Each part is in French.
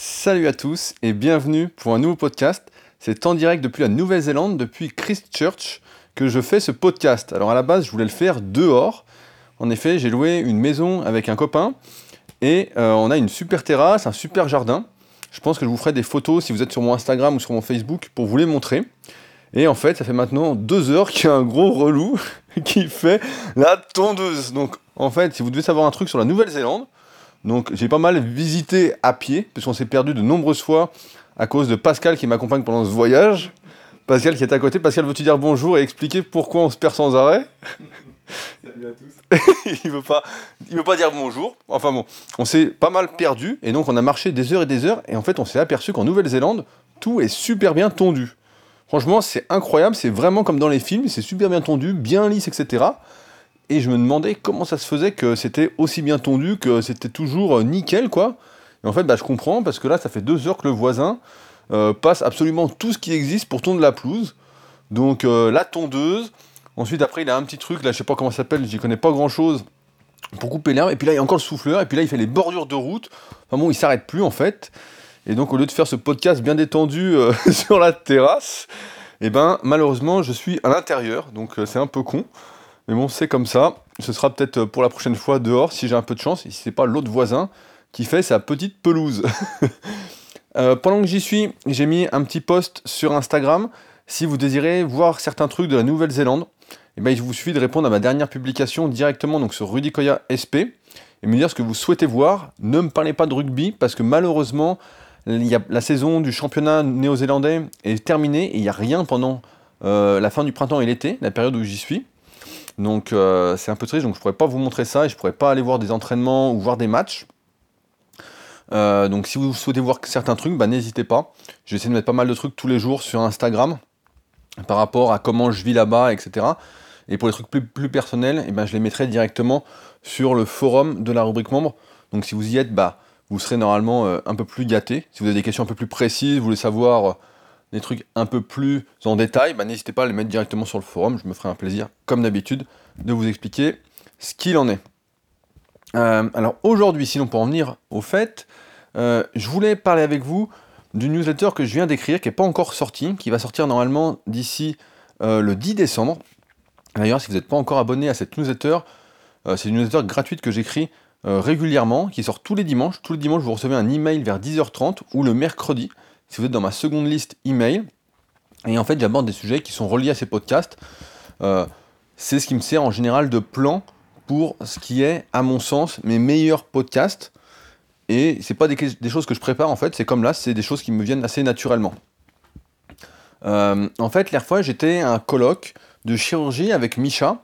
Salut à tous et bienvenue pour un nouveau podcast. C'est en direct depuis la Nouvelle-Zélande, depuis Christchurch, que je fais ce podcast. Alors à la base, je voulais le faire dehors. En effet, j'ai loué une maison avec un copain et euh, on a une super terrasse, un super jardin. Je pense que je vous ferai des photos si vous êtes sur mon Instagram ou sur mon Facebook pour vous les montrer. Et en fait, ça fait maintenant deux heures qu'il y a un gros relou qui fait la tondeuse. Donc en fait, si vous devez savoir un truc sur la Nouvelle-Zélande, donc j'ai pas mal visité à pied, puisqu'on s'est perdu de nombreuses fois à cause de Pascal qui m'accompagne pendant ce voyage. Pascal qui est à côté. Pascal, veux-tu dire bonjour et expliquer pourquoi on se perd sans arrêt? Salut à tous. il veut pas, il veut pas dire bonjour. Enfin bon, on s'est pas mal perdu et donc on a marché des heures et des heures et en fait on s'est aperçu qu'en Nouvelle-Zélande tout est super bien tondu. Franchement, c'est incroyable, c'est vraiment comme dans les films, c'est super bien tondu, bien lisse, etc. Et je me demandais comment ça se faisait que c'était aussi bien tondu, que c'était toujours euh, nickel, quoi. Et en fait, bah, je comprends, parce que là, ça fait deux heures que le voisin euh, passe absolument tout ce qui existe pour tondre la pelouse. Donc, euh, la tondeuse. Ensuite, après, il a un petit truc, là, je sais pas comment ça s'appelle, j'y connais pas grand-chose, pour couper l'herbe. Et puis là, il y a encore le souffleur. Et puis là, il fait les bordures de route. Enfin bon, il s'arrête plus, en fait. Et donc, au lieu de faire ce podcast bien détendu sur la terrasse, eh ben, malheureusement, je suis à l'intérieur. Donc, c'est un peu con. Mais bon, c'est comme ça. Ce sera peut-être pour la prochaine fois dehors si j'ai un peu de chance et si c'est pas l'autre voisin qui fait sa petite pelouse. Euh, pendant que j'y suis, j'ai mis un petit post sur Instagram. Si vous désirez voir certains trucs de la Nouvelle-Zélande, eh ben, il vous suffit de répondre à ma dernière publication directement donc sur Rudy Koya SP et me dire ce que vous souhaitez voir. Ne me parlez pas de rugby parce que malheureusement, la saison du championnat néo-zélandais est terminée et il n'y a rien pendant euh, la fin du printemps et l'été, la période où j'y suis. Donc euh, c'est un peu triste, donc je pourrais pas vous montrer ça et je pourrais pas aller voir des entraînements ou voir des matchs. Euh, donc si vous souhaitez voir certains trucs, bah, n'hésitez pas. Je vais essayer de mettre pas mal de trucs tous les jours sur Instagram par rapport à comment je vis là-bas, etc. Et pour les trucs plus, personnels, et eh ben, je les mettrai directement sur le forum de la rubrique membre. Donc si vous y êtes, bah, vous serez normalement euh, un peu plus gâté. Si vous avez des questions un peu plus précises, vous voulez savoir des trucs un peu plus en détail, bah, n'hésitez pas à les mettre directement sur le forum. Je me ferai un plaisir, comme d'habitude, de vous expliquer ce qu'il en est. Euh, alors aujourd'hui, sinon pour en venir au fait, euh, je voulais parler avec vous d'une newsletter que je viens d'écrire, qui n'est pas encore sortie, qui va sortir normalement d'ici euh, le 10 décembre. D'ailleurs, si vous n'êtes pas encore abonné à cette newsletter, c'est une newsletter gratuite que j'écris régulièrement, qui sort tous les dimanches. Tous les dimanches, vous recevez un email vers 10h30 ou le mercredi si vous êtes dans ma seconde liste email. Et en fait, j'aborde des sujets qui sont reliés à ces podcasts. Euh, c'est ce qui me sert en général de plan pour ce qui est, à mon sens, mes meilleurs podcasts. Et c'est pas des, choses que je prépare en fait, c'est comme là, c'est des choses qui me viennent assez naturellement. Euh, en fait, l'air fois, j'étais à un colloque de chirurgie avec Micha.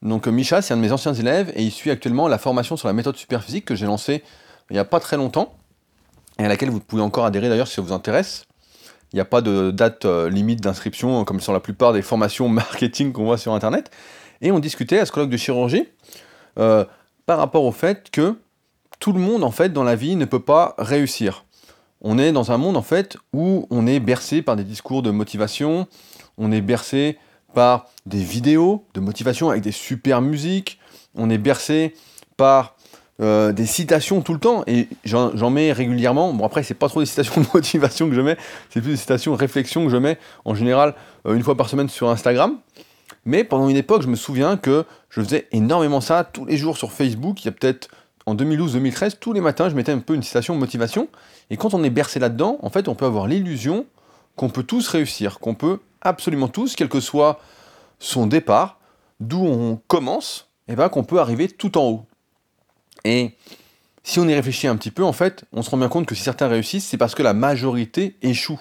Donc Micha, c'est un de mes anciens élèves et il suit actuellement la formation sur la méthode superphysique que j'ai lancée il n'y a pas très longtemps et à laquelle vous pouvez encore adhérer d'ailleurs si ça vous intéresse. Il n'y a pas de date euh, limite d'inscription comme sur la plupart des formations marketing qu'on voit sur Internet. Et on discutait à ce colloque de chirurgie euh, par rapport au fait que tout le monde en fait dans la vie ne peut pas réussir. On est dans un monde en fait où on est bercé par des discours de motivation, on est bercé par des vidéos de motivation avec des super musiques, on est bercé par euh, des citations tout le temps, et j'en mets régulièrement. Bon, après, c'est pas trop des citations de motivation que je mets, c'est plus des citations de réflexion que je mets en général euh, une fois par semaine sur Instagram. Mais pendant une époque, je me souviens que je faisais énormément ça tous les jours sur Facebook. Il y a peut-être en 2012-2013, tous les matins, je mettais un peu une citation de motivation. Et quand on est bercé là-dedans, en fait, on peut avoir l'illusion qu'on peut tous réussir, qu'on peut absolument tous, quel que soit son départ, d'où on commence, et ben qu'on peut arriver tout en haut. Et si on y réfléchit un petit peu, en fait, on se rend bien compte que si certains réussissent, c'est parce que la majorité échoue.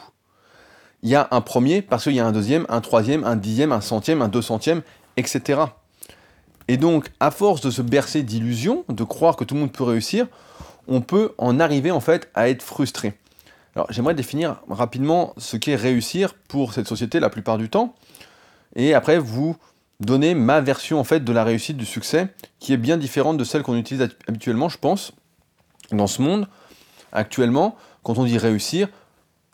Il y a un premier, parce qu'il y a un deuxième, un troisième, un dixième, un centième, un deux centième, etc. Et donc, à force de se bercer d'illusions, de croire que tout le monde peut réussir, on peut en arriver en fait à être frustré. Alors, j'aimerais définir rapidement ce qu'est réussir pour cette société la plupart du temps, et après vous donner ma version en fait de la réussite, du succès, qui est bien différente de celle qu'on utilise habituellement, je pense, dans ce monde. Actuellement, quand on dit réussir,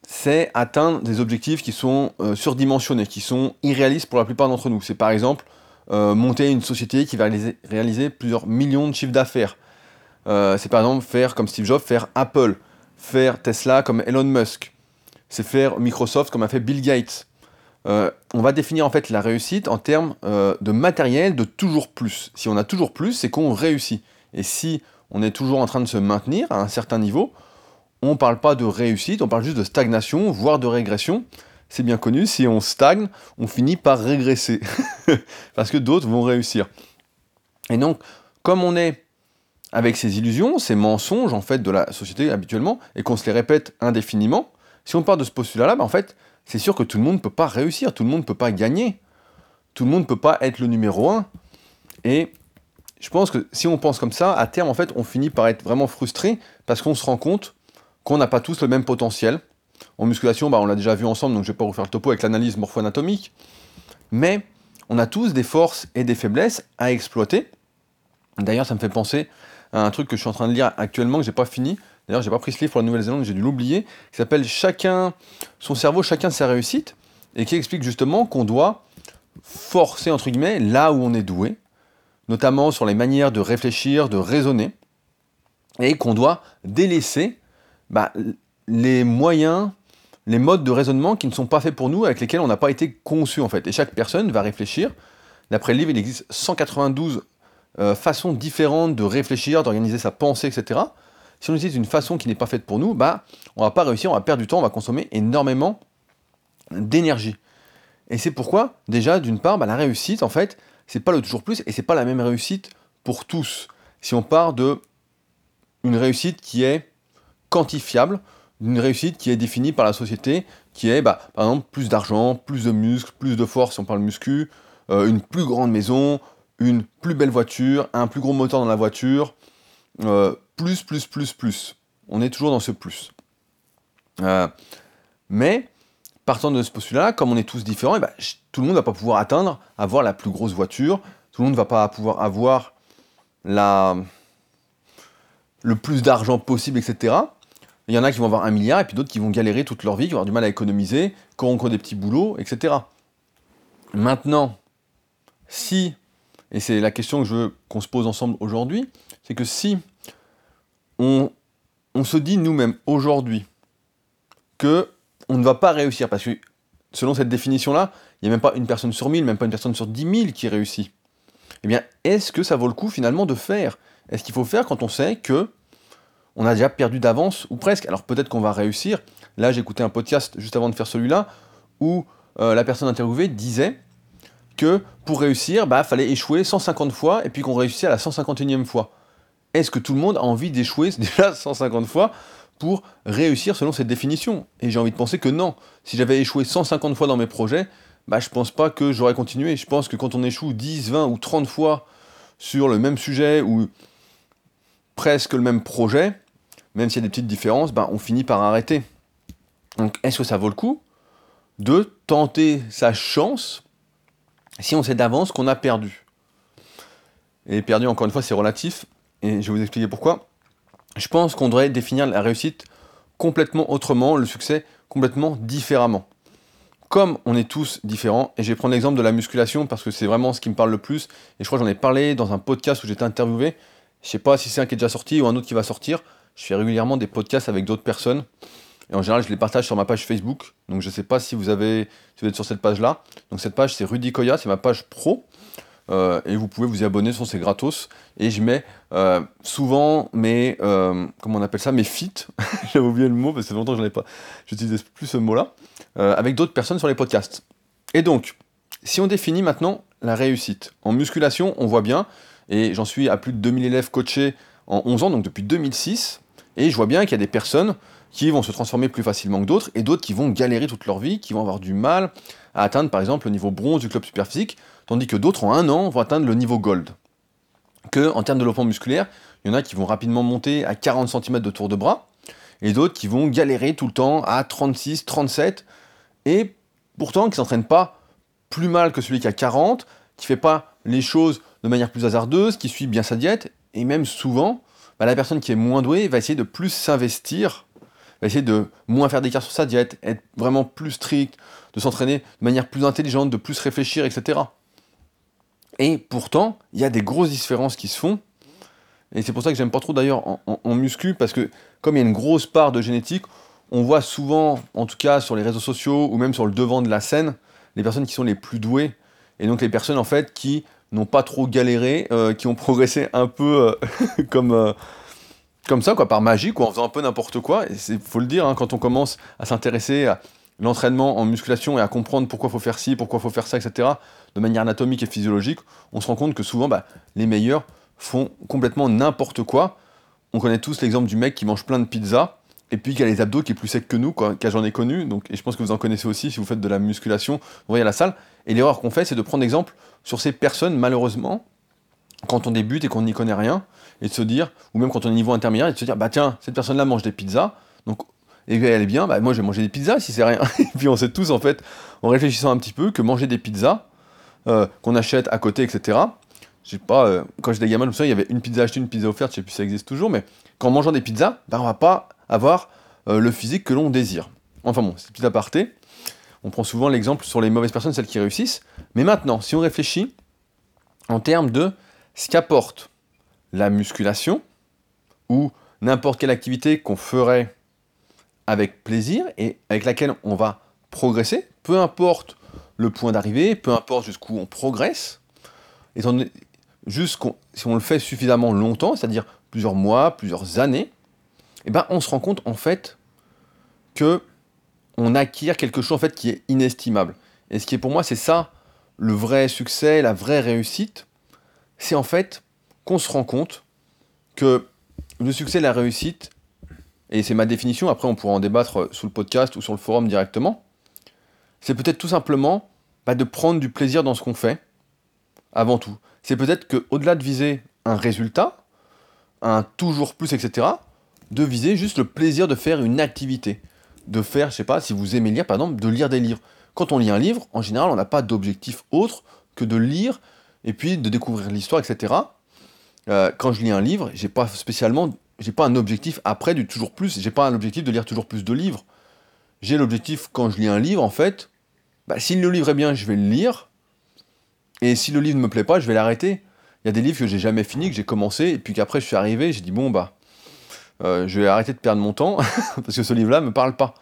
c'est atteindre des objectifs qui sont euh, surdimensionnés, qui sont irréalistes pour la plupart d'entre nous. C'est par exemple euh, monter une société qui va réaliser, plusieurs millions de chiffres d'affaires. Euh, c'est par exemple faire comme Steve Jobs, faire Apple, faire Tesla comme Elon Musk. C'est faire Microsoft comme a fait Bill Gates. Euh, on va définir en fait la réussite en termes euh, de matériel de toujours plus. Si on a toujours plus, c'est qu'on réussit. Et si on est toujours en train de se maintenir à un certain niveau, on ne parle pas de réussite, on parle juste de stagnation, voire de régression. C'est bien connu, si on stagne, on finit par régresser. Parce que d'autres vont réussir. Et donc, comme on est avec ces illusions, ces mensonges en fait de la société habituellement, et qu'on se les répète indéfiniment, si on part de ce postulat-là, ben, en fait, c'est sûr que tout le monde ne peut pas réussir, tout le monde ne peut pas gagner, tout le monde ne peut pas être le numéro un. Et je pense que si on pense comme ça, à terme, en fait, on finit par être vraiment frustré parce qu'on se rend compte qu'on n'a pas tous le même potentiel. En musculation, bah, on l'a déjà vu ensemble, donc je ne vais pas refaire le topo avec l'analyse morpho-anatomique. Mais on a tous des forces et des faiblesses à exploiter. D'ailleurs, ça me fait penser à un truc que je suis en train de lire actuellement, que j'ai pas fini. D'ailleurs, j'ai pas pris ce livre pour la Nouvelle-Zélande, j'ai dû l'oublier, qui s'appelle Chacun son cerveau, chacun sa réussite, et qui explique justement qu'on doit forcer, entre guillemets, là où on est doué, notamment sur les manières de réfléchir, de raisonner, et qu'on doit délaisser bah, les moyens, les modes de raisonnement qui ne sont pas faits pour nous, avec lesquels on n'a pas été conçu en fait. Et chaque personne va réfléchir. D'après le livre, il existe 192 euh, façons différentes de réfléchir, d'organiser sa pensée, etc. Si on utilise une façon qui n'est pas faite pour nous, bah, on va pas réussir, on va perdre du temps, on va consommer énormément d'énergie. Et c'est pourquoi, déjà, d'une part, bah, la réussite, en fait, c'est pas le toujours plus, et c'est pas la même réussite pour tous. Si on part de une réussite qui est quantifiable, une réussite qui est définie par la société, qui est, bah, par exemple, plus d'argent, plus de muscles, plus de force, si on parle muscu, euh, une plus grande maison, une plus belle voiture, un plus gros moteur dans la voiture, euh, plus, plus, plus, plus. On est toujours dans ce plus. Euh, mais, partant de ce postulat-là, comme on est tous différents, eh ben, tout le monde ne va pas pouvoir atteindre, avoir la plus grosse voiture, tout le monde ne va pas pouvoir avoir la, le plus d'argent possible, etc. Il y en a qui vont avoir un milliard, et puis d'autres qui vont galérer toute leur vie, qui vont avoir du mal à économiser, qui auront encore des petits boulots, etc. Maintenant, si, et c'est la question que je veux qu'on se pose ensemble aujourd'hui, c'est que si on, se dit nous-mêmes aujourd'hui que on ne va pas réussir, parce que selon cette définition-là, il n'y a même pas une personne sur mille, même pas une personne sur dix mille qui réussit. Eh bien, est-ce que ça vaut le coup finalement de faire? Est-ce qu'il faut faire quand on sait que on a déjà perdu d'avance ou presque? Alors peut-être qu'on va réussir. Là, j'ai écouté un podcast juste avant de faire celui-là où euh, la personne interviewée disait pour réussir, bah fallait échouer 150 fois et puis qu'on réussissait à la 151e fois est-ce que tout le monde a envie d'échouer déjà 150 fois pour réussir selon cette définition? Et j'ai envie de penser que non. Si j'avais échoué 150 fois dans mes projets, bah, je pense pas que j'aurais continué. Je pense que quand on échoue 10, 20 ou 30 fois sur le même sujet ou presque le même projet, même s'il y a des petites différences, bah, on finit par arrêter. Donc est-ce que ça vaut le coup de tenter sa chance si on sait d'avance qu'on a perdu. Et perdu, encore une fois, c'est relatif. Et je vais vous expliquer pourquoi. Je pense qu'on devrait définir la réussite complètement autrement, le succès complètement différemment. Comme on est tous différents, et je vais prendre l'exemple de la musculation parce que c'est vraiment ce qui me parle le plus, et je crois que j'en ai parlé dans un podcast où j'étais interviewé, je sais pas si c'est un qui est déjà sorti ou un autre qui va sortir, je fais régulièrement des podcasts avec d'autres personnes, et en général je les partage sur ma page Facebook, donc je sais pas si vous, avez, êtes sur cette page-là, donc cette page c'est Rudy Koya, c'est ma page pro, euh, et vous pouvez vous y abonner, c'est gratos. Et je mets euh, souvent mes, euh, comment on appelle ça, mes feats, j'avais oublié le mot parce que c'est longtemps que je n'avais pas, plus ce mot-là, avec d'autres personnes sur les podcasts. Et donc, si on définit maintenant la réussite, en musculation, on voit bien, et j'en suis à plus de 2000 élèves coachés en 11 ans, donc depuis 2006, et je vois bien qu'il y a des personnes qui vont se transformer plus facilement que d'autres, et d'autres qui vont galérer toute leur vie, qui vont avoir du mal à atteindre par exemple le niveau bronze du club superphysique, tandis que d'autres en un an vont atteindre le niveau gold. Que en termes de développement musculaire, il y en a qui vont rapidement monter à 40 cm de tour de bras, et d'autres qui vont galérer tout le temps à 36, 37, et pourtant qui s'entraînent pas plus mal que celui qui a 40, qui fait pas les choses de manière plus hasardeuse, qui suit bien sa diète, et même souvent, bah, la personne qui est moins douée va essayer de plus s'investir, essayer de moins faire d'écart sur sa diète, être vraiment plus strict, de s'entraîner de manière plus intelligente, de plus réfléchir, etc. Et pourtant, il y a des grosses différences qui se font. Et c'est pour ça que j'aime pas trop d'ailleurs en, en, muscu, parce que comme il y a une grosse part de génétique, on voit souvent, en tout cas sur les réseaux sociaux ou même sur le devant de la scène, les personnes qui sont les plus douées. Et donc les personnes en fait qui n'ont pas trop galéré, euh, qui ont progressé un peu euh, comme, euh, comme ça, quoi, par magie, quoi, en faisant un peu n'importe quoi. Et faut le dire, hein, quand on commence à s'intéresser à l'entraînement en musculation et à comprendre pourquoi faut faire ci, pourquoi faut faire ça, etc., de manière anatomique et physiologique, on se rend compte que souvent, bah, les meilleurs font complètement n'importe quoi. On connaît tous l'exemple du mec qui mange plein de pizzas, et puis qui a les abdos qui est plus sec que nous, quoi, j'en ai connu, donc, et je pense que vous en connaissez aussi si vous faites de la musculation, vous voyez à la salle. Et l'erreur qu'on fait, c'est de prendre exemple sur ces personnes, malheureusement, quand on débute et qu'on n'y connaît rien, et de se dire, ou même quand on est niveau intermédiaire, et de se dire, bah tiens, cette personne-là mange des pizzas, donc et elle est bien, bah moi je vais manger des pizzas si c'est rien. et puis on sait tous en fait, en réfléchissant un petit peu, que manger des pizzas euh, qu'on achète à côté, etc. Je sais pas, euh, quand j'étais gamin, je me souviens, il y avait une pizza achetée, une pizza offerte, je sais plus si ça existe toujours, mais qu'en mangeant des pizzas, bah, on va pas avoir euh, le physique que l'on désire. Enfin bon, c'est petit aparté. On prend souvent l'exemple sur les mauvaises personnes, celles qui réussissent. Mais maintenant, si on réfléchit en termes de ce qu'apporte la musculation ou n'importe quelle activité qu'on ferait avec plaisir et avec laquelle on va progresser, peu importe le point d'arrivée, peu importe jusqu'où on progresse, juste si on le fait suffisamment longtemps, c'est-à-dire plusieurs mois, plusieurs années, eh ben, on se rend compte en fait que on acquiert quelque chose en fait qui est inestimable. Et ce qui est pour moi, c'est ça le vrai succès, la vraie réussite, c'est en fait qu'on se rend compte que le succès la réussite, et c'est ma définition, après on pourra en débattre sous le podcast ou sur le forum directement, c'est peut-être tout simplement pas de prendre du plaisir dans ce qu'on fait, avant tout. C'est peut-être qu'au-delà de viser un résultat, un toujours plus, etc., de viser juste le plaisir de faire une activité. De faire, je sais pas, si vous aimez lire, par exemple, de lire des livres. Quand on lit un livre, en général, on n'a pas d'objectif autre que de lire et puis de découvrir l'histoire, etc. Euh, quand je lis un livre, j'ai pas spécialement, j'ai pas un objectif après du toujours plus, j'ai pas un objectif de lire toujours plus de livres. J'ai l'objectif, quand je lis un livre, en fait, bah, si le livre est bien, je vais le lire. Et si le livre ne me plaît pas, je vais l'arrêter. Il y a des livres que j'ai jamais fini, que j'ai commencé, et puis qu'après je suis arrivé, j'ai dit bon bah euh, je vais arrêter de perdre mon temps parce que ce livre-là me parle pas.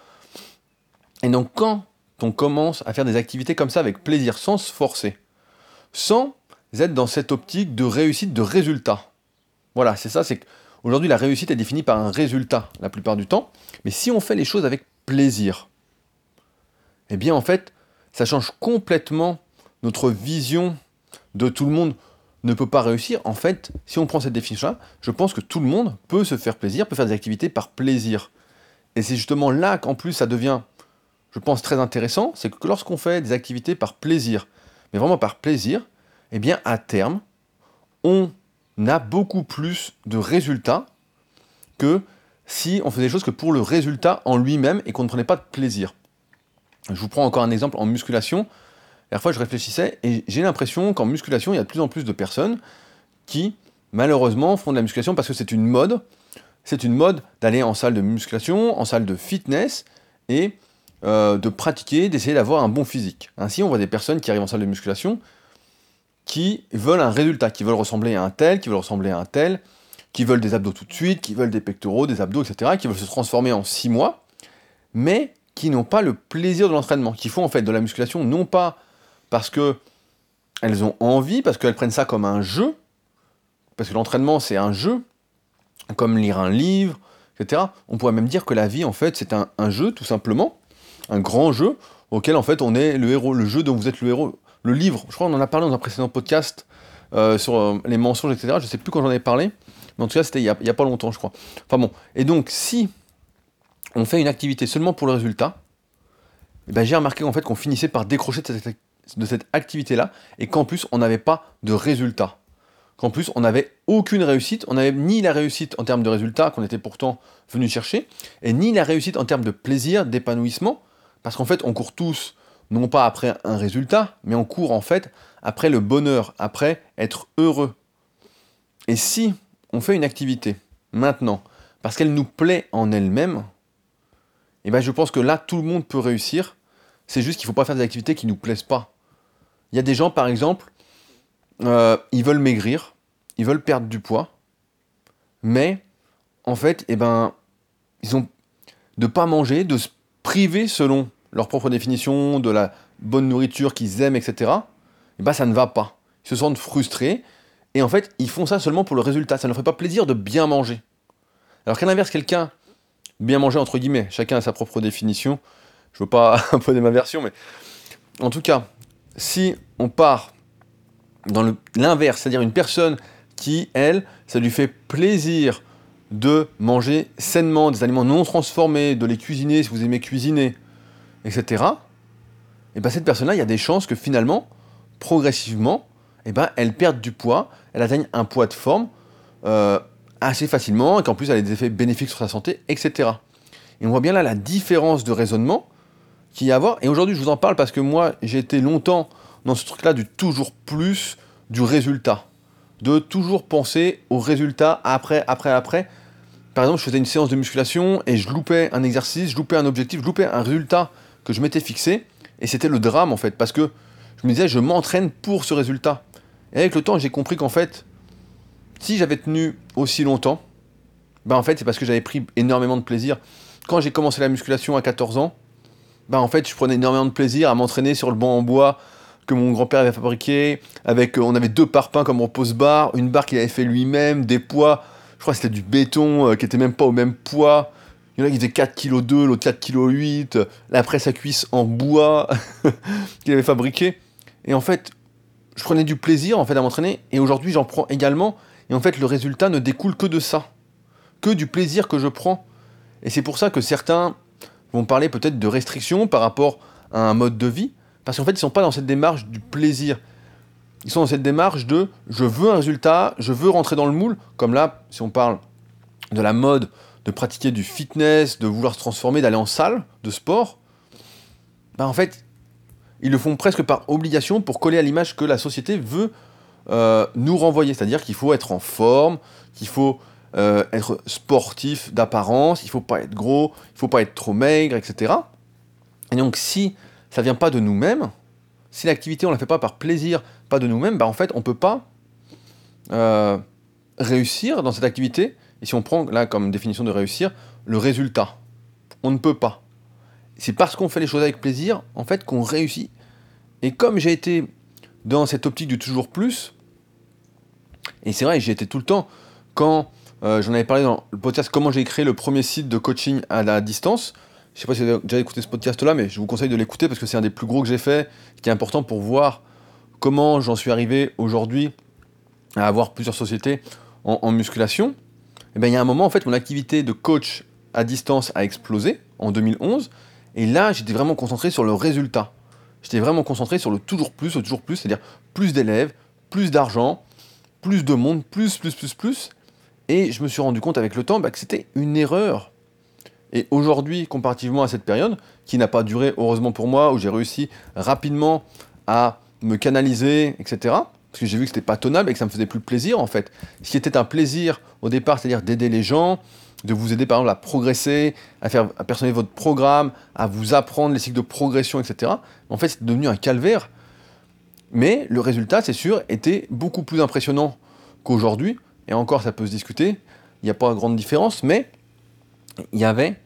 Et donc quand on commence à faire des activités comme ça avec plaisir, sans se forcer, sans être dans cette optique de réussite, de résultat. Voilà, c'est ça, c'est qu'aujourd'hui la réussite est définie par un résultat la plupart du temps, mais si on fait les choses avec plaisir, eh bien en fait, ça change complètement notre vision de tout le monde ne peut pas réussir, en fait, si on prend cette définition-là, je pense que tout le monde peut se faire plaisir, peut faire des activités par plaisir. Et c'est justement là qu'en plus ça devient, je pense, très intéressant, c'est que lorsqu'on fait des activités par plaisir, mais vraiment par plaisir, eh bien à terme, on a beaucoup plus de résultats que si on faisait des choses que pour le résultat en lui-même et qu'on ne prenait pas de plaisir. Je vous prends encore un exemple en musculation dernière fois, je réfléchissais et j'ai l'impression qu'en musculation, il y a de plus en plus de personnes qui, malheureusement, font de la musculation parce que c'est une mode. C'est une mode d'aller en salle de musculation, en salle de fitness et euh, de pratiquer, d'essayer d'avoir un bon physique. Ainsi, on voit des personnes qui arrivent en salle de musculation qui veulent un résultat, qui veulent ressembler à un tel, qui veulent ressembler à un tel, qui veulent des abdos tout de suite, qui veulent des pectoraux, des abdos, etc., qui veulent se transformer en six mois, mais qui n'ont pas le plaisir de l'entraînement, qui font en fait de la musculation non pas parce que elles ont envie, parce qu'elles prennent ça comme un jeu, parce que l'entraînement c'est un jeu, comme lire un livre, etc. On pourrait même dire que la vie en fait c'est un, jeu tout simplement, un grand jeu auquel en fait on est le héros, le jeu dont vous êtes le héros. Le livre, je crois qu'on en a parlé dans un précédent podcast euh, sur euh, les mensonges, etc. Je sais plus quand j'en ai parlé, mais en tout cas c'était il n'y a, pas longtemps je crois. Enfin bon, et donc si on fait une activité seulement pour le résultat, eh ben, j'ai remarqué en fait qu'on finissait par décrocher de cette, activité-là, et qu'en plus, on n'avait pas de résultat. Qu'en plus, on n'avait aucune réussite, on n'avait ni la réussite en termes de résultat qu'on était pourtant venu chercher, et ni la réussite en termes de plaisir, d'épanouissement, parce qu'en fait, on court tous, non pas après un résultat, mais on court en fait après le bonheur, après être heureux. Et si on fait une activité maintenant, parce qu'elle nous plaît en elle-même, eh ben je pense que là, tout le monde peut réussir. C'est juste qu'il ne faut pas faire des activités qui ne nous plaisent pas. Il y a des gens, par exemple, euh, ils veulent maigrir, ils veulent perdre du poids, mais en fait, eh ben, ils ont de pas manger, de se priver selon leur propre définition de la bonne nourriture qu'ils aiment, etc. Eh ben, ça ne va pas. Ils se sentent frustrés et en fait, ils font ça seulement pour le résultat. Ça ne leur fait pas plaisir de bien manger. Alors qu'à l'inverse, quelqu'un bien manger entre guillemets, chacun a sa propre définition. Je veux pas imposer ma version, mais en tout cas, si on part dans l'inverse, c'est-à-dire une personne qui, elle, ça lui fait plaisir de manger sainement des aliments non transformés, de les cuisiner si vous aimez cuisiner, etc. Et bien cette personne-là, il y a des chances que finalement, progressivement, et ben, elle perde du poids, elle atteigne un poids de forme euh, assez facilement, et qu'en plus elle a des effets bénéfiques sur sa santé, etc. Et on voit bien là la différence de raisonnement qu'il y a à avoir. Et aujourd'hui, je vous en parle parce que moi, j'ai été longtemps dans ce truc-là du toujours plus du résultat. De toujours penser au résultat après, après, après. Par exemple, je faisais une séance de musculation et je loupais un exercice, je loupais un objectif, je loupais un résultat que je m'étais fixé. Et c'était le drame en fait, parce que je me disais, je m'entraîne pour ce résultat. Et avec le temps, j'ai compris qu'en fait, si j'avais tenu aussi longtemps, ben en fait, c'est parce que j'avais pris énormément de plaisir. Quand j'ai commencé la musculation à 14 ans, ben en fait, je prenais énormément de plaisir à m'entraîner sur le banc en bois que mon grand-père avait fabriqué. Avec, euh, on avait deux parpaings comme repose-barre, une barre qu'il avait fait lui-même, des poids. Je crois que c'était du béton euh, qui était même pas au même poids. Il y en a qui faisaient 4 kg 2, l'autre 4 kg 8. La presse à cuisse en bois qu'il avait fabriqué. Et en fait, je prenais du plaisir en fait à m'entraîner. Et aujourd'hui, j'en prends également. Et en fait, le résultat ne découle que de ça. Que du plaisir que je prends. Et c'est pour ça que certains vont parler peut-être de restrictions par rapport à un mode de vie, parce qu'en fait, ils ne sont pas dans cette démarche du plaisir. Ils sont dans cette démarche de je veux un résultat, je veux rentrer dans le moule, comme là, si on parle de la mode, de pratiquer du fitness, de vouloir se transformer, d'aller en salle de sport, ben en fait, ils le font presque par obligation pour coller à l'image que la société veut euh, nous renvoyer. C'est-à-dire qu'il faut être en forme, qu'il faut euh, être sportif d'apparence, il faut pas être gros, il faut pas être trop maigre, etc. Et donc si ça vient pas de nous-mêmes, si l'activité on la fait pas par plaisir, pas de nous-mêmes, bah en fait on peut pas euh, réussir dans cette activité. Et si on prend là comme définition de réussir, le résultat, on ne peut pas. C'est parce qu'on fait les choses avec plaisir, en fait, qu'on réussit. Et comme j'ai été dans cette optique du toujours plus, et c'est vrai, j'ai été tout le temps, quand euh, j'en avais parlé dans le podcast comment j'ai créé le premier site de coaching à la distance. Je sais pas si vous avez déjà écouté ce podcast-là, mais je vous conseille de l'écouter parce que c'est un des plus gros que j'ai fait, qui est important pour voir comment j'en suis arrivé aujourd'hui à avoir plusieurs sociétés en, musculation. Eh bien il y a un moment, en fait, mon activité de coach à distance a explosé en 2011. Et là, j'étais vraiment concentré sur le résultat. J'étais vraiment concentré sur le toujours plus, le toujours plus, c'est-à-dire plus d'élèves, plus d'argent, plus de monde, plus, plus, plus, plus. Et je me suis rendu compte avec le temps bah, que c'était une erreur. Et aujourd'hui, comparativement à cette période, qui n'a pas duré heureusement pour moi, où j'ai réussi rapidement à me canaliser, etc., parce que j'ai vu que c'était pas tenable et que ça me faisait plus plaisir en fait. Ce qui était un plaisir au départ, c'est-à-dire d'aider les gens, de vous aider par exemple à progresser, à faire à personnaliser votre programme, à vous apprendre les cycles de progression, etc. En fait, c'est devenu un calvaire. Mais le résultat, c'est sûr, était beaucoup plus impressionnant qu'aujourd'hui, et encore ça peut se discuter, il n'y a pas grande différence, mais il y avait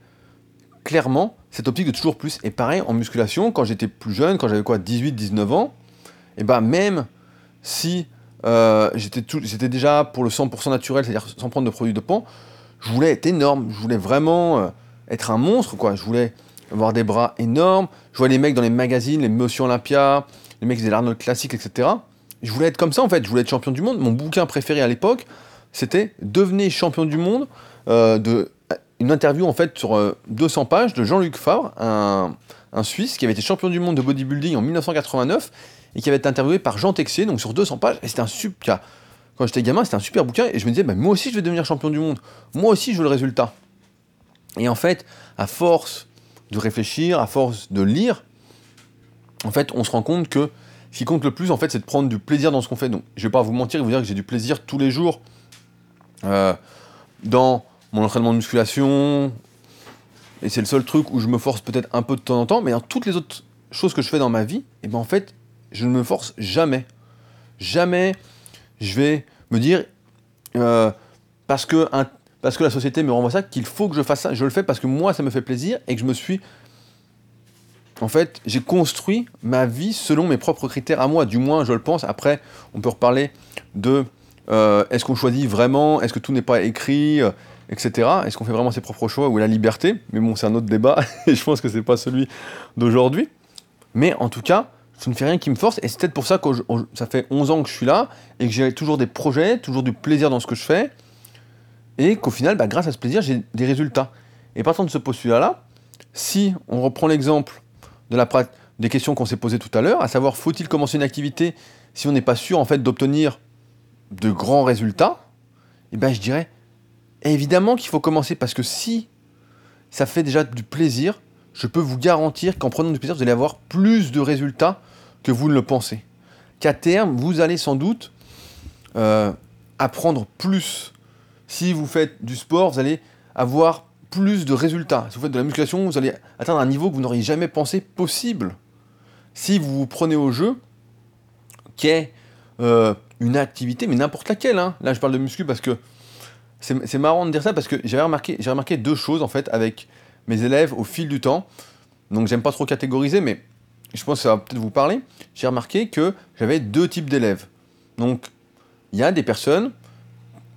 clairement cette optique de toujours plus. Et pareil, en musculation, quand j'étais plus jeune, quand j'avais quoi, 18, 19 ans, et ben même si euh, j'étais déjà pour le 100% naturel, c'est-à-dire sans prendre de produits de pan, je voulais être énorme, je voulais vraiment euh, être un monstre, quoi. Je voulais avoir des bras énormes, je voyais les mecs dans les magazines, les Motion Olympia, les mecs qui faisaient l'Arnold classique, etc. Je voulais être comme ça en fait, je voulais être champion du monde. Mon bouquin préféré à l'époque, c'était Devenez champion du monde, euh, une interview en fait sur 200 euh, pages de Jean-Luc Favre, un, Suisse qui avait été champion du monde de bodybuilding en 1989 et qui avait été interviewé par Jean Texier, donc sur 200 pages, et c'était un super... Quand j'étais gamin, c'était un super bouquin, et je me disais, bah, moi aussi je vais devenir champion du monde, moi aussi je veux le résultat. Et en fait, à force de réfléchir, à force de lire, en fait, on se rend compte que ce qui compte le plus, en fait, c'est de prendre du plaisir dans ce qu'on fait. Donc, je vais pas vous mentir et vous dire que j'ai du plaisir tous les jours euh, dans mon entraînement de musculation, et c'est le seul truc où je me force peut-être un peu de temps en temps, mais dans toutes les autres choses que je fais dans ma vie, et ben en fait, je ne me force jamais. Jamais je vais me dire, euh, parce que, parce que la société me renvoie ça, qu'il faut que je fasse ça. Je le fais parce que moi, ça me fait plaisir et que je me suis. En fait, j'ai construit ma vie selon mes propres critères à moi, du moins je le pense. Après, on peut reparler de euh, est-ce qu'on choisit vraiment, est-ce que tout n'est pas écrit, euh, etc. Est-ce qu'on fait vraiment ses propres choix ou la liberté? Mais bon, c'est un autre débat et je pense que c'est pas celui d'aujourd'hui. Mais en tout cas, je ne fais rien qui me force et c'est peut-être pour ça que ça fait 11 ans que je suis là et que j'ai toujours des projets, toujours du plaisir dans ce que je fais et qu'au final, bah, grâce à ce plaisir, j'ai des résultats. Et partant de ce postulat-là, si on reprend l'exemple de la des questions qu'on s'est posées tout à l'heure, à savoir faut-il commencer une activité si on n'est pas sûr en fait d'obtenir de grands résultats, eh ben je dirais évidemment qu'il faut commencer parce que si ça fait déjà du plaisir, je peux vous garantir qu'en prenant du plaisir, vous allez avoir plus de résultats que vous ne le pensez. Qu'à terme, vous allez sans doute euh, apprendre plus. Si vous faites du sport, vous allez avoir plus de résultats. Si vous faites de la musculation, vous allez atteindre un niveau que vous n'auriez jamais pensé possible. Si vous vous prenez au jeu, qu'est euh, une activité, mais n'importe laquelle. hein. Là, je parle de muscu parce que c'est marrant de dire ça parce que j'ai remarqué deux choses en fait avec mes élèves au fil du temps. Donc, j'aime pas trop catégoriser, mais je pense que ça va peut-être vous parler. J'ai remarqué que j'avais deux types d'élèves. Donc, il y a des personnes,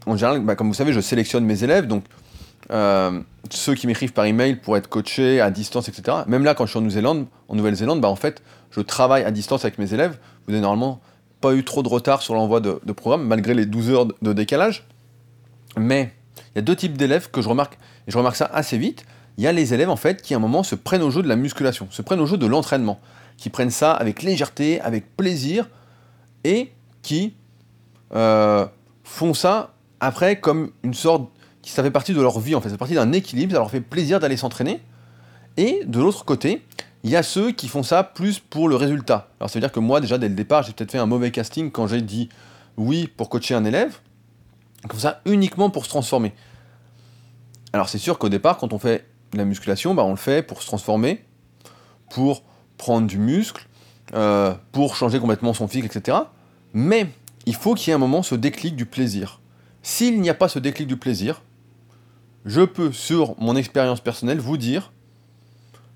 en général, bah, comme vous savez, je sélectionne mes élèves, donc euh, ceux qui m'écrivent par email pour être coachés à distance, etc. Même là, quand je suis en Nouvelle-Zélande, en Nouvelle-Zélande, bah, en fait, je travaille à distance avec mes élèves. Vous n'avez normalement pas eu trop de retard sur l'envoi de, de programme, malgré les 12 heures de décalage. Mais il y a deux types d'élèves que je remarque, et je remarque ça assez vite. Il y a les élèves, en fait, qui à un moment se prennent au jeu de la musculation, se prennent au jeu de l'entraînement, qui prennent ça avec légèreté, avec plaisir, et qui euh, font ça après comme une sorte qui ça fait partie de leur vie en fait, ça fait partie d'un équilibre, ça leur fait plaisir d'aller s'entraîner. Et de l'autre côté, il y a ceux qui font ça plus pour le résultat. Alors ça veut dire que moi déjà dès le départ, j'ai peut-être fait un mauvais casting quand j'ai dit oui pour coacher un élève, comme ça uniquement pour se transformer. Alors c'est sûr qu'au départ, quand on fait la musculation, bah, on le fait pour se transformer, pour prendre du muscle, euh, pour changer complètement son physique, etc. Mais il faut qu'il y ait un moment ce déclic du plaisir. S'il n'y a pas ce déclic du plaisir, je peux, sur mon expérience personnelle, vous dire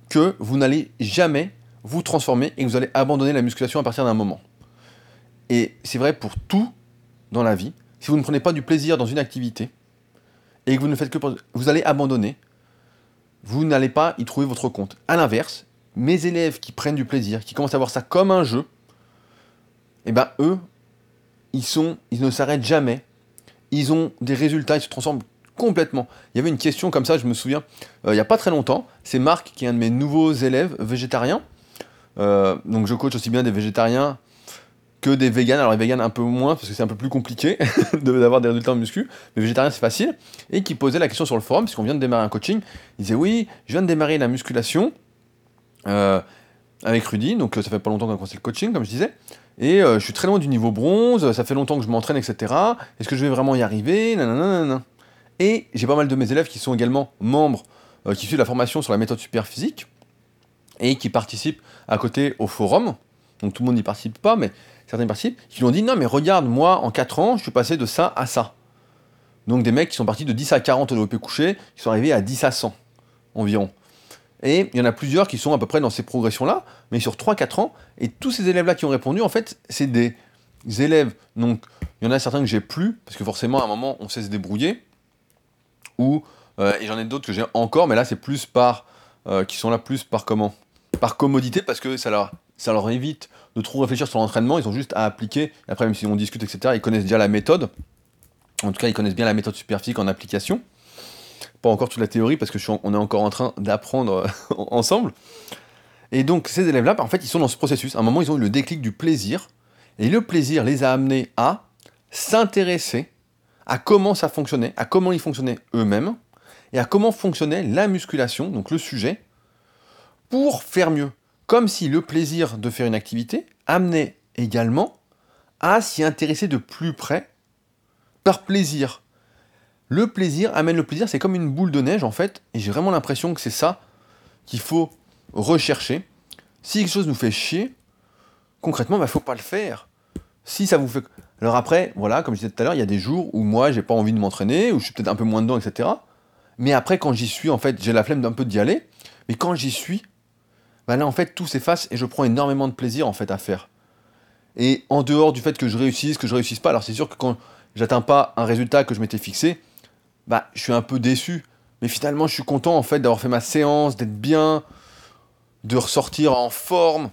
que vous n'allez jamais vous transformer et que vous allez abandonner la musculation à partir d'un moment. Et c'est vrai pour tout dans la vie. Si vous ne prenez pas du plaisir dans une activité et que vous ne faites que vous allez abandonner, vous n'allez pas y trouver votre compte. A l'inverse, mes élèves qui prennent du plaisir, qui commencent à voir ça comme un jeu, et ben eux, ils sont, ils ne s'arrêtent jamais. Ils ont des résultats, ils se transforment complètement. Il y avait une question comme ça, je me souviens, euh, il n'y a pas très longtemps. C'est Marc qui est un de mes nouveaux élèves végétariens. Euh, donc je coach aussi bien des végétariens que des véganes. Alors les véganes un peu moins parce que c'est un peu plus compliqué d'avoir des résultats en muscu. Mais végétarien c'est facile. Et qui posait la question sur le forum, puisqu'on vient de démarrer un coaching. Il disait oui, je viens de démarrer la musculation euh, avec Rudy. Donc euh, ça fait pas longtemps qu'on a commencé le coaching, comme je disais. Et euh, je suis très loin du niveau bronze, ça fait longtemps que je m'entraîne, etc. Est-ce que je vais vraiment y arriver? Nanana. Et j'ai pas mal de mes élèves qui sont également membres, qui suivent la formation sur la méthode super physique et qui participent à côté au forum. Donc tout le monde n'y participe pas, mais certains y participent. Qui lui ont dit non, mais regarde, moi en 4 ans, je suis passé de ça à ça. Donc des mecs qui sont partis de 10 à 40 au développé couché, qui sont arrivés à 10 à 100 environ. Et il y en a plusieurs qui sont à peu près dans ces progressions-là, mais sur 3-4 ans. Et tous ces élèves-là qui ont répondu, en fait, c'est des élèves. Donc, il y en a certains que j'ai plus, parce que forcément, à un moment, on sait se débrouiller. Ou, euh, et j'en ai d'autres que j'ai encore, mais là, c'est plus par. euh, qui sont là plus par comment? Par commodité, parce que ça leur, ça leur évite de trop réfléchir sur l'entraînement. Ils ont juste à appliquer. Après, même si on discute, etc., ils connaissent déjà la méthode. En tout cas, ils connaissent bien la méthode superphysique en application pas encore toute la théorie parce que je suis est encore en train d'apprendre euh, ensemble. Et donc ces élèves-là, bah, en fait, ils sont dans ce processus. À un moment, ils ont eu le déclic du plaisir, et le plaisir les a amenés à s'intéresser à comment ça fonctionnait, à comment ils fonctionnaient eux-mêmes, et à comment fonctionnait la musculation, donc le sujet, pour faire mieux. Comme si le plaisir de faire une activité amenait également à s'y intéresser de plus près par plaisir. Le plaisir amène le plaisir, c'est comme une boule de neige en fait, et j'ai vraiment l'impression que c'est ça qu'il faut rechercher. Si quelque chose nous fait chier, concrètement, il ne faut pas le faire. si ça vous fait. Alors après, voilà, comme je disais tout à l'heure, il y a des jours où moi, j'ai pas envie de m'entraîner, où je suis peut-être un peu moins dedans, etc. Mais après, quand j'y suis, en fait, j'ai la flemme d'un peu d'y aller. Mais quand j'y suis, bah là, en fait, tout s'efface et je prends énormément de plaisir, en fait, à faire. Et en dehors du fait que je réussisse, que je réussisse pas, alors c'est sûr que quand j'atteins pas un résultat que je m'étais fixé, bah, je suis un peu déçu. Mais finalement, je suis content, en fait, d'avoir fait ma séance, d'être bien, de ressortir en forme.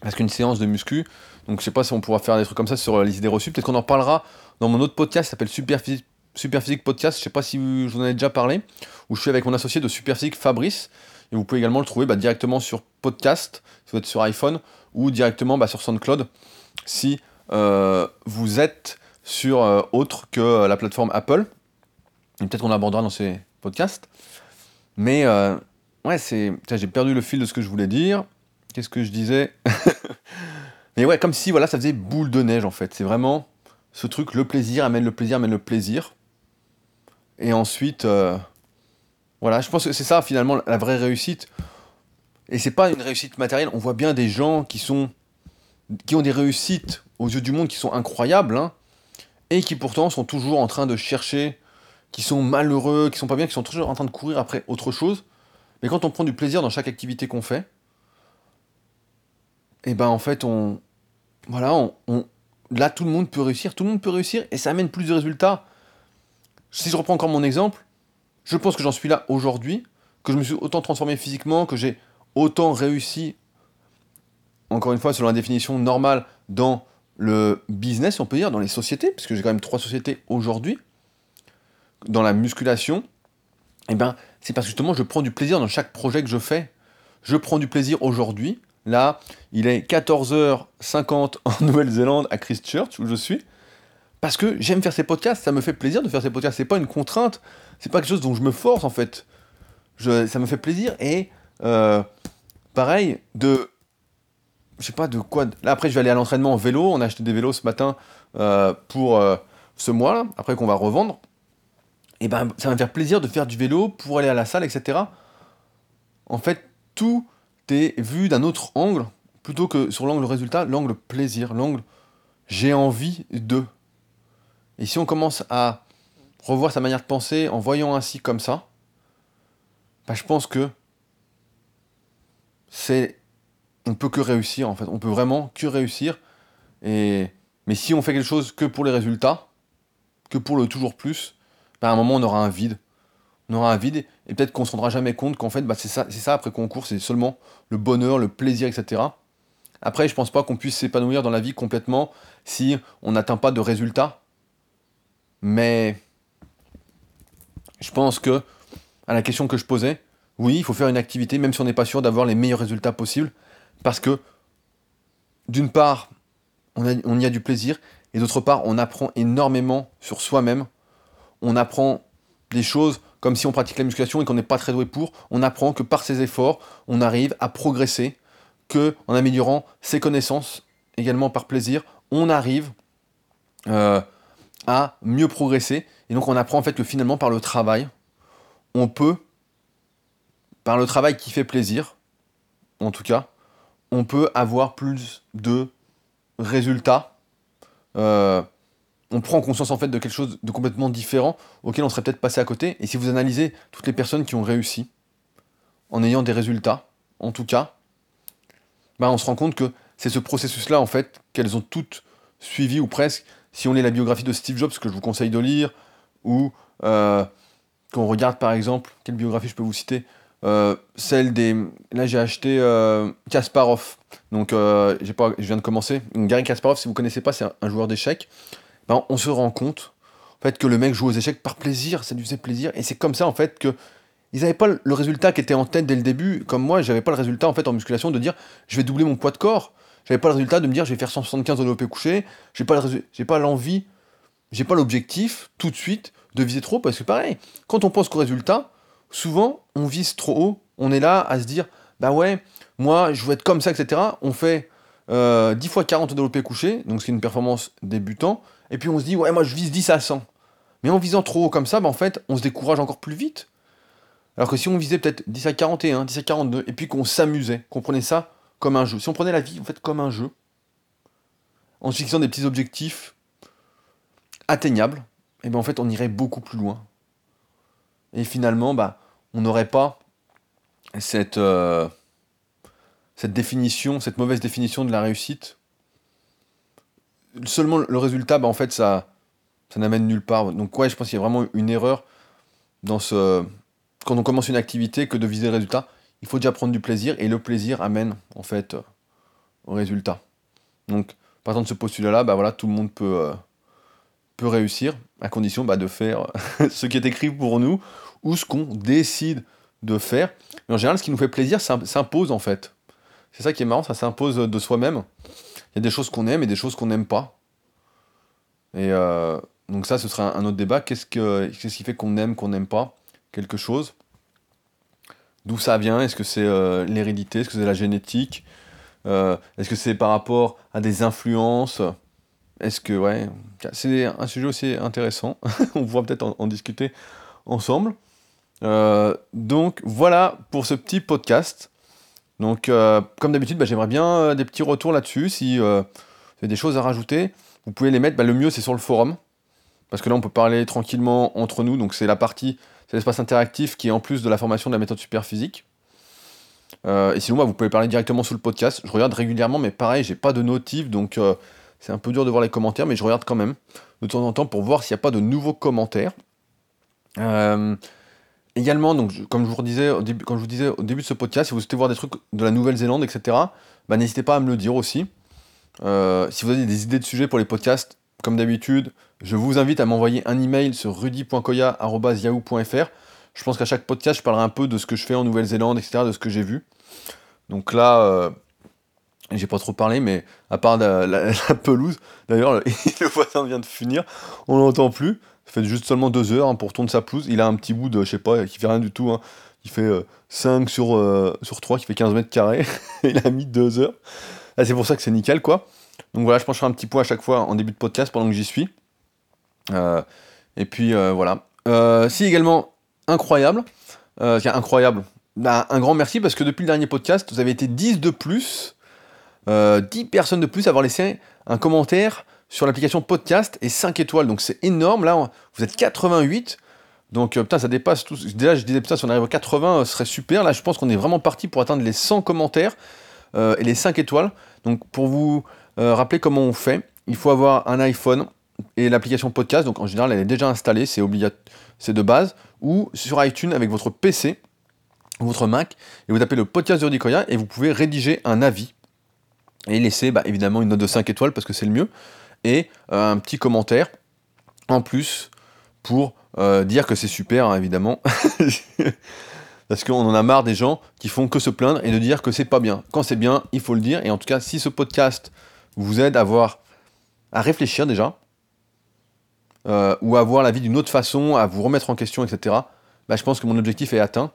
Parce qu'une séance de muscu, donc je sais pas si on pourra faire des trucs comme ça sur les idées reçues. Peut-être qu'on en parlera dans mon autre podcast qui s'appelle Super Physique, Podcast. Je sais pas si je vous en ai déjà parlé. Où je suis avec mon associé de Super Physique Fabrice. Et vous pouvez également le trouver bah, directement sur podcast, si vous êtes sur iPhone, ou directement bah, sur SoundCloud, si euh, vous êtes sur euh, autre que la plateforme Apple. Peut-être qu'on abordera dans ces podcasts. Mais euh, ouais, c'est. J'ai perdu le fil de ce que je voulais dire. Qu'est-ce que je disais Mais ouais, comme si voilà, ça faisait boule de neige en fait. C'est vraiment ce truc, le plaisir amène le plaisir, amène le plaisir. Et ensuite, euh, voilà, je pense que c'est ça finalement la vraie réussite. Et c'est pas une réussite matérielle. On voit bien des gens qui sont, qui ont des réussites aux yeux du monde qui sont incroyables, hein, et qui pourtant sont toujours en train de chercher, qui sont malheureux, qui sont pas bien, qui sont toujours en train de courir après autre chose. Mais quand on prend du plaisir dans chaque activité qu'on fait, et eh ben en fait on voilà on, là tout le monde peut réussir tout le monde peut réussir et ça amène plus de résultats si je reprends encore mon exemple je pense que j'en suis là aujourd'hui que je me suis autant transformé physiquement que j'ai autant réussi encore une fois selon la définition normale dans le business on peut dire dans les sociétés puisque j'ai quand même trois sociétés aujourd'hui dans la musculation eh ben c'est parce que justement je prends du plaisir dans chaque projet que je fais je prends du plaisir aujourd'hui Là, il est 14h50 en Nouvelle-Zélande, à Christchurch, où je suis. Parce que j'aime faire ces podcasts, ça me fait plaisir de faire ces podcasts. C'est pas une contrainte, c'est pas quelque chose dont je me force en fait. ça me fait plaisir et euh, pareil, de. Je sais pas de quoi. Là, après, je vais aller à l'entraînement en vélo. On a acheté des vélos ce matin euh, pour euh, ce mois-là, après qu'on va revendre. Et ben, ça va me faire plaisir de faire du vélo pour aller à la salle, etc. En fait, tout t'es vu d'un autre angle, plutôt que sur l'angle résultat, l'angle plaisir, l'angle j'ai envie de. Et si on commence à revoir sa manière de penser en voyant ainsi comme ça, bah, je pense que c'est. On peut que réussir en fait. On peut vraiment que réussir. Et... Mais si on fait quelque chose que pour les résultats, que pour le toujours plus, à un moment on aura un vide on aura un vide et peut-être qu'on se rendra jamais compte qu'en fait bah, c'est ça, c'est ça après concours, c'est seulement le bonheur, le plaisir, etc. Après, je pense pas qu'on puisse s'épanouir dans la vie complètement si on n'atteint pas de résultats. Mais je pense que à la question que je posais, oui, il faut faire une activité même si on n'est pas sûr d'avoir les meilleurs résultats possibles parce que d'une part, on y a du plaisir et d'autre part, on apprend énormément sur soi-même. On apprend des choses comme si on pratique la musculation et qu'on n'est pas très doué pour, on apprend que par ses efforts, on arrive à progresser, que en améliorant ses connaissances, également par plaisir, on arrive euh, à mieux progresser. Et donc on apprend en fait que finalement par le travail, on peut, par le travail qui fait plaisir, en tout cas, on peut avoir plus de résultats. Euh, on prend conscience en fait de quelque chose de complètement différent auquel on serait peut-être passé à côté. Et si vous analysez toutes les personnes qui ont réussi, en ayant des résultats, en tout cas, bah on se rend compte que c'est ce processus-là en fait qu'elles ont toutes suivi ou presque. Si on lit la biographie de Steve Jobs, que je vous conseille de lire, ou euh, qu'on regarde par exemple, quelle biographie je peux vous citer euh, celle des. Là, j'ai acheté euh, Kasparov. Donc, pas... je viens de commencer. Gary Kasparov, si vous connaissez pas, c'est un joueur d'échecs. Ben, on se rend compte en que le mec joue aux échecs par plaisir, ça lui faisait plaisir, et c'est comme ça en fait que ils n'avaient pas le résultat qui était en tête dès le début, comme moi, j'avais pas le résultat en fait en musculation de dire je vais doubler mon poids de corps, j'avais pas le résultat de me dire je vais faire 175 de développé couché, j'ai pas pas l'envie, j'ai pas l'objectif tout de suite de viser trop parce que pareil, quand on pense qu'au résultat, souvent on vise trop haut, on est là à se dire bah ouais, moi je veux être comme ça, etc. On fait 10 euh, fois 40 de développé couché, donc c'est une performance débutant, et puis on se dit, ouais, moi je vise 10 à 100. Mais en visant trop haut comme ça, bah, en fait, on se décourage encore plus vite. Alors que si on visait peut-être 10 à 41, 10 à 42, et puis qu'on s'amusait, qu'on prenait ça comme un jeu, si on prenait la vie en fait comme un jeu, en se fixant des petits objectifs atteignables, et eh ben en fait on irait beaucoup plus loin. Et finalement, bah, on n'aurait pas cette, euh, cette définition, cette mauvaise définition de la réussite. Seulement le résultat, bah, en fait, ça, ça n'amène nulle part. Donc ouais, je pense qu'il y a vraiment une erreur dans ce... Quand on commence une activité, que de viser le résultat, il faut déjà prendre du plaisir, et le plaisir amène, en fait, euh, au résultat. Donc, partant de ce postulat-là, bah voilà, tout le monde peut, euh, peut réussir, à condition bah, de faire ce qui est écrit pour nous, ou ce qu'on décide de faire. Mais en général, ce qui nous fait plaisir s'impose en fait. C'est ça qui est marrant, ça s'impose de soi-même. Il y a des choses qu'on aime et des choses qu'on n'aime pas. Et euh, donc ça, ce sera un autre débat. Qu'est-ce, que, qu'est-ce qui fait qu'on aime, qu'on n'aime pas quelque chose? D'où ça vient? Est-ce que c'est euh, l'hérédité? Est-ce que c'est la génétique? Euh, Est-ce que c'est par rapport à des influences? Est-ce que, ouais, c'est un sujet aussi intéressant. On pourra peut-être en discuter ensemble. Donc voilà pour ce petit podcast. Donc euh, comme d'habitude, bah, j'aimerais bien euh, des petits retours là-dessus. Si vous avez des choses à rajouter, vous pouvez les mettre. Bah, le mieux c'est sur le forum. Parce que là on peut parler tranquillement entre nous. Donc c'est la partie, c'est l'espace interactif qui est en plus de la formation de la méthode super physique. et sinon bah, vous pouvez parler directement sous le podcast. Je regarde régulièrement, mais pareil, j'ai pas de notif, donc c'est un peu dur de voir les commentaires, mais je regarde quand même de temps en temps pour voir s'il n'y a pas de nouveaux commentaires. Euh, Également, donc, comme, je vous disais au début, je vous disais au début de ce podcast, si vous souhaitez voir des trucs de la Nouvelle-Zélande, etc., bah, n'hésitez pas à me le dire aussi. Euh, si vous avez des idées de sujets pour les podcasts, comme d'habitude, je vous invite à m'envoyer un email sur rudy.koya.yahoo.fr. Je pense qu'à chaque podcast, je parlerai un peu de ce que je fais en Nouvelle-Zélande, etc., de ce que j'ai vu. Donc là, euh, j'ai pas trop parlé, mais à part la, pelouse, d'ailleurs, le voisin vient de finir, on l'entend plus. Fait juste seulement 2 heures hein, pour tourner sa pelouse. Il a un petit bout de, je sais pas, qui fait rien du tout. Hein. Il fait 5 euh, sur, euh, sur 3, qui fait 15 mètres carrés. il a mis 2 heures. Ah, c'est pour ça que c'est nickel, quoi. Donc voilà, je pencherai un petit point à chaque fois en début de podcast pendant que j'y suis. Euh, et puis voilà. si également, incroyable. incroyable. Bah, un grand merci parce que depuis le dernier podcast, vous avez été 10 de plus. 10 personnes de plus à avoir laissé un commentaire sur l'application podcast et 5 étoiles. Donc c'est énorme. Là, vous êtes 88. Donc euh, putain, ça dépasse tout. Déjà, je disais putain, si on arrive à 80, euh, ce serait super. Là, je pense qu'on est vraiment parti pour atteindre les 100 commentaires euh, et les 5 étoiles. Donc pour vous rappeler comment on fait, il faut avoir un iPhone et l'application podcast. Donc en général, elle est déjà installée, c'est c'est de base. Ou sur iTunes avec votre PC, votre Mac, et vous tapez le podcast Rudy et vous pouvez rédiger un avis et laisser bah, évidemment une note de 5 étoiles parce que c'est le mieux et euh, un petit commentaire en plus pour euh, dire que c'est super, hein, évidemment. Parce qu'on en a marre des gens qui font que se plaindre et de dire que c'est pas bien. Quand c'est bien, il faut le dire. Et en tout cas, si ce podcast vous aide à voir, à réfléchir déjà, euh, ou à voir la vie d'une autre façon, à vous remettre en question, etc., bah, je pense que mon objectif est atteint.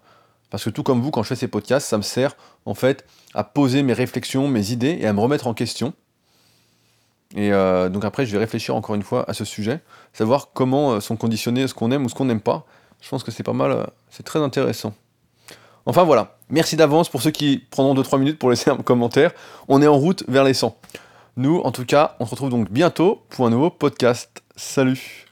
Parce que tout comme vous, quand je fais ces podcasts, ça me sert en fait à poser mes réflexions, mes idées et à me remettre en question. Et euh, donc après, je vais réfléchir encore une fois à ce sujet, savoir comment euh, sont conditionnés ce qu'on aime ou ce qu'on n'aime pas. Je pense que c'est pas mal, euh, c'est très intéressant. Enfin voilà, merci d'avance pour ceux qui prendront 2-3 minutes pour laisser un commentaire. On est en route vers les 100. Nous, en tout cas, on se retrouve donc bientôt pour un nouveau podcast. Salut